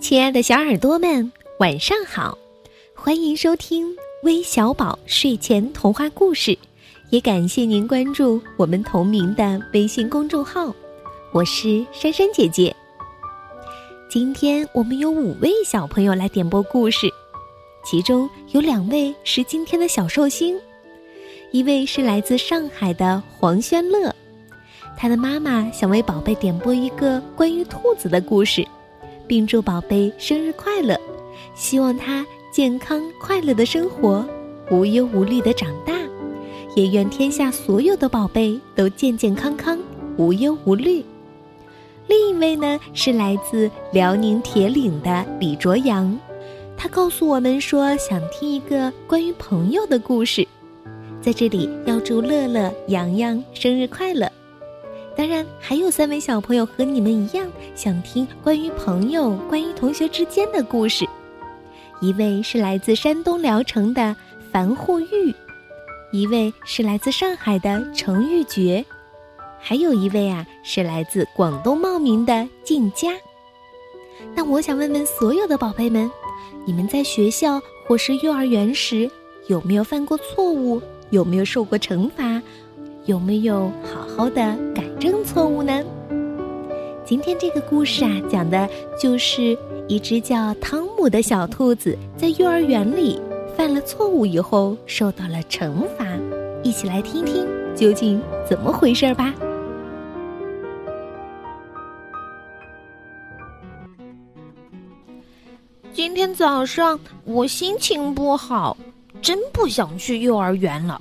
亲爱的小耳朵们，晚上好！欢迎收听微小宝睡前童话故事，也感谢您关注我们同名的微信公众号。我是珊珊姐姐。今天我们有五位小朋友来点播故事，其中有两位是今天的小寿星，一位是来自上海的黄轩乐，他的妈妈想为宝贝点播一个关于兔子的故事。并祝宝贝生日快乐，希望他健康快乐的生活，无忧无虑的长大，也愿天下所有的宝贝都健健康康，无忧无虑。另一位呢是来自辽宁铁岭的李卓阳，他告诉我们说想听一个关于朋友的故事，在这里要祝乐乐、洋洋生日快乐。当然，还有三位小朋友和你们一样，想听关于朋友、关于同学之间的故事。一位是来自山东聊城的樊护玉，一位是来自上海的程玉珏，还有一位啊是来自广东茂名的静佳。那我想问问所有的宝贝们，你们在学校或是幼儿园时有没有犯过错误？有没有受过惩罚？有没有好好的改正错误呢？今天这个故事啊，讲的就是一只叫汤姆的小兔子在幼儿园里犯了错误以后受到了惩罚。一起来听听究竟怎么回事吧。今天早上我心情不好，真不想去幼儿园了。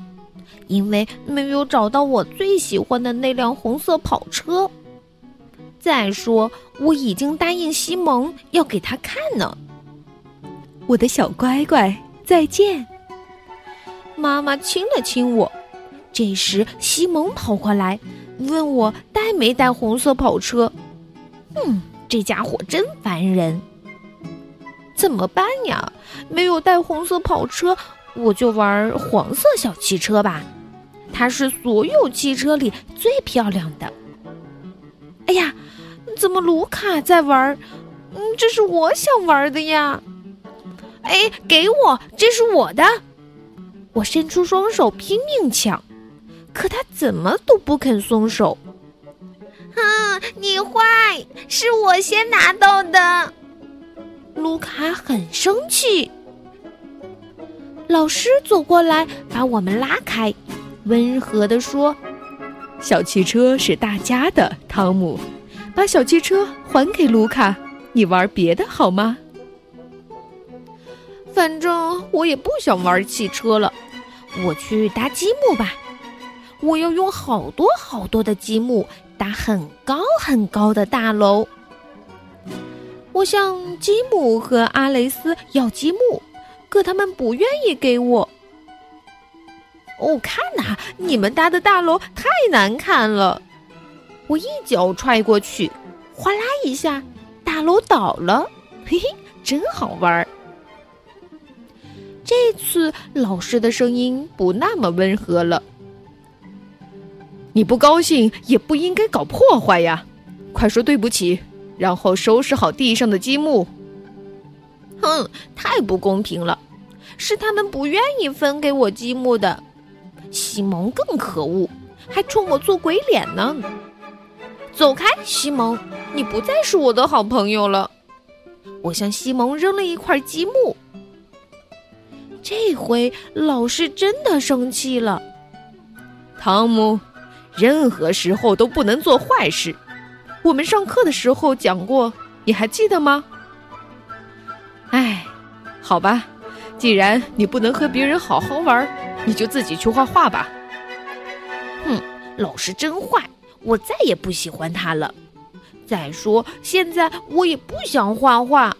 因为没有找到我最喜欢的那辆红色跑车。再说，我已经答应西蒙要给他看呢。我的小乖乖，再见。妈妈亲了亲我。这时，西蒙跑过来，问我带没带红色跑车。嗯，这家伙真烦人。怎么办呀？没有带红色跑车，我就玩黄色小汽车吧。它是所有汽车里最漂亮的。哎呀，怎么卢卡在玩？嗯，这是我想玩的呀。哎，给我，这是我的。我伸出双手拼命抢，可他怎么都不肯松手。哼，你坏，是我先拿到的。卢卡很生气。老师走过来，把我们拉开。温和地说：“小汽车是大家的，汤姆，把小汽车还给卢卡，你玩别的好吗？”反正我也不想玩汽车了，我去搭积木吧。我要用好多好多的积木搭很高很高的大楼。我向吉姆和阿雷斯要积木，可他们不愿意给我。哦，看呐，你们搭的大楼太难看了！我一脚踹过去，哗啦一下，大楼倒了。嘿嘿，真好玩儿。这次老师的声音不那么温和了。你不高兴也不应该搞破坏呀！快说对不起，然后收拾好地上的积木。哼，太不公平了，是他们不愿意分给我积木的。西蒙更可恶，还冲我做鬼脸呢！走开，西蒙，你不再是我的好朋友了。我向西蒙扔了一块积木。这回老师真的生气了。汤姆，任何时候都不能做坏事。我们上课的时候讲过，你还记得吗？好吧，既然你不能和别人好好玩。你就自己去画画吧。哼，老师真坏，我再也不喜欢他了。再说，现在我也不想画画，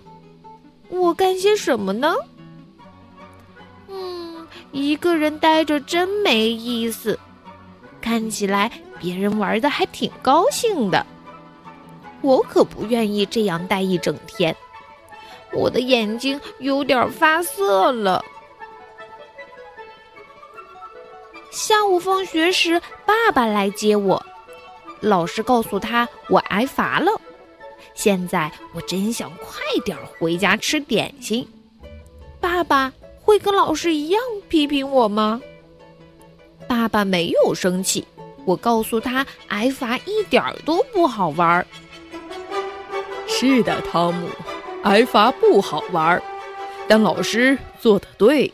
我干些什么呢？嗯，一个人待着真没意思。看起来别人玩的还挺高兴的，我可不愿意这样待一整天。我的眼睛有点发涩了。下午放学时，爸爸来接我。老师告诉他我挨罚了。现在我真想快点回家吃点心。爸爸会跟老师一样批评我吗？爸爸没有生气，我告诉他挨罚一点都不好玩儿。是的，汤姆，挨罚不好玩，但老师做的对，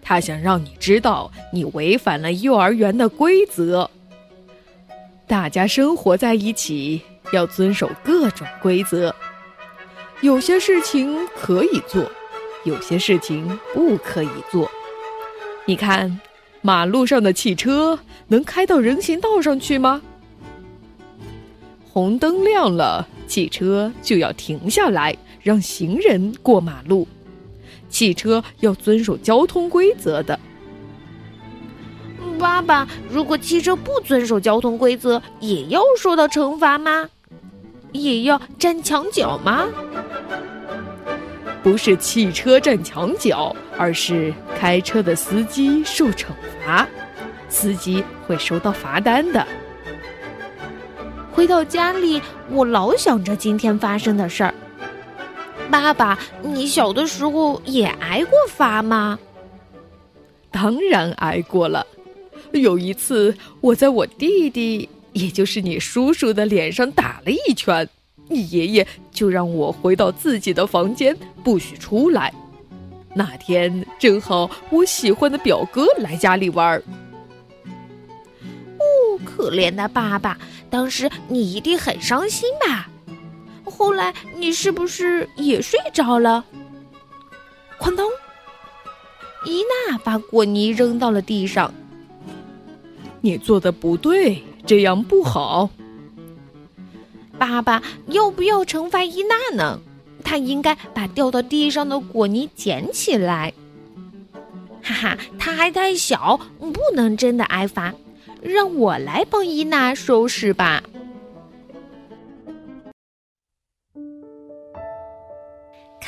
他想让你知道你违反了幼儿园的规则。大家生活在一起，要遵守各种规则。有些事情可以做，有些事情不可以做。你看，马路上的汽车能开到人行道上去吗？红灯亮了，汽车就要停下来，让行人过马路。汽车要遵守交通规则的。爸爸，如果汽车不遵守交通规则，也要受到惩罚吗？也要站墙角吗？不是汽车站墙角，而是开车的司机受惩罚，司机会收到罚单的。回到家里，我老想着今天发生的事儿。爸爸，你小的时候也挨过罚吗？当然挨过了。有一次，我在我弟弟，也就是你叔叔的脸上打了一拳，你爷爷就让我回到自己的房间，不许出来。那天正好我喜欢的表哥来家里玩儿。哦，可怜的爸爸，当时你一定很伤心吧？后来你是不是也睡着了？哐当！伊娜把果泥扔到了地上。你做的不对，这样不好。爸爸要不要惩罚伊娜呢？他应该把掉到地上的果泥捡起来。哈哈，他还太小，不能真的挨罚。让我来帮伊娜收拾吧。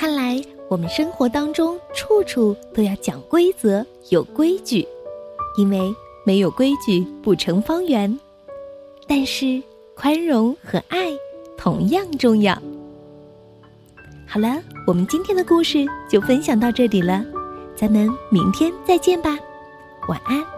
看来我们生活当中处处都要讲规则、有规矩，因为。没有规矩不成方圆，但是宽容和爱同样重要。好了，我们今天的故事就分享到这里了，咱们明天再见吧，晚安。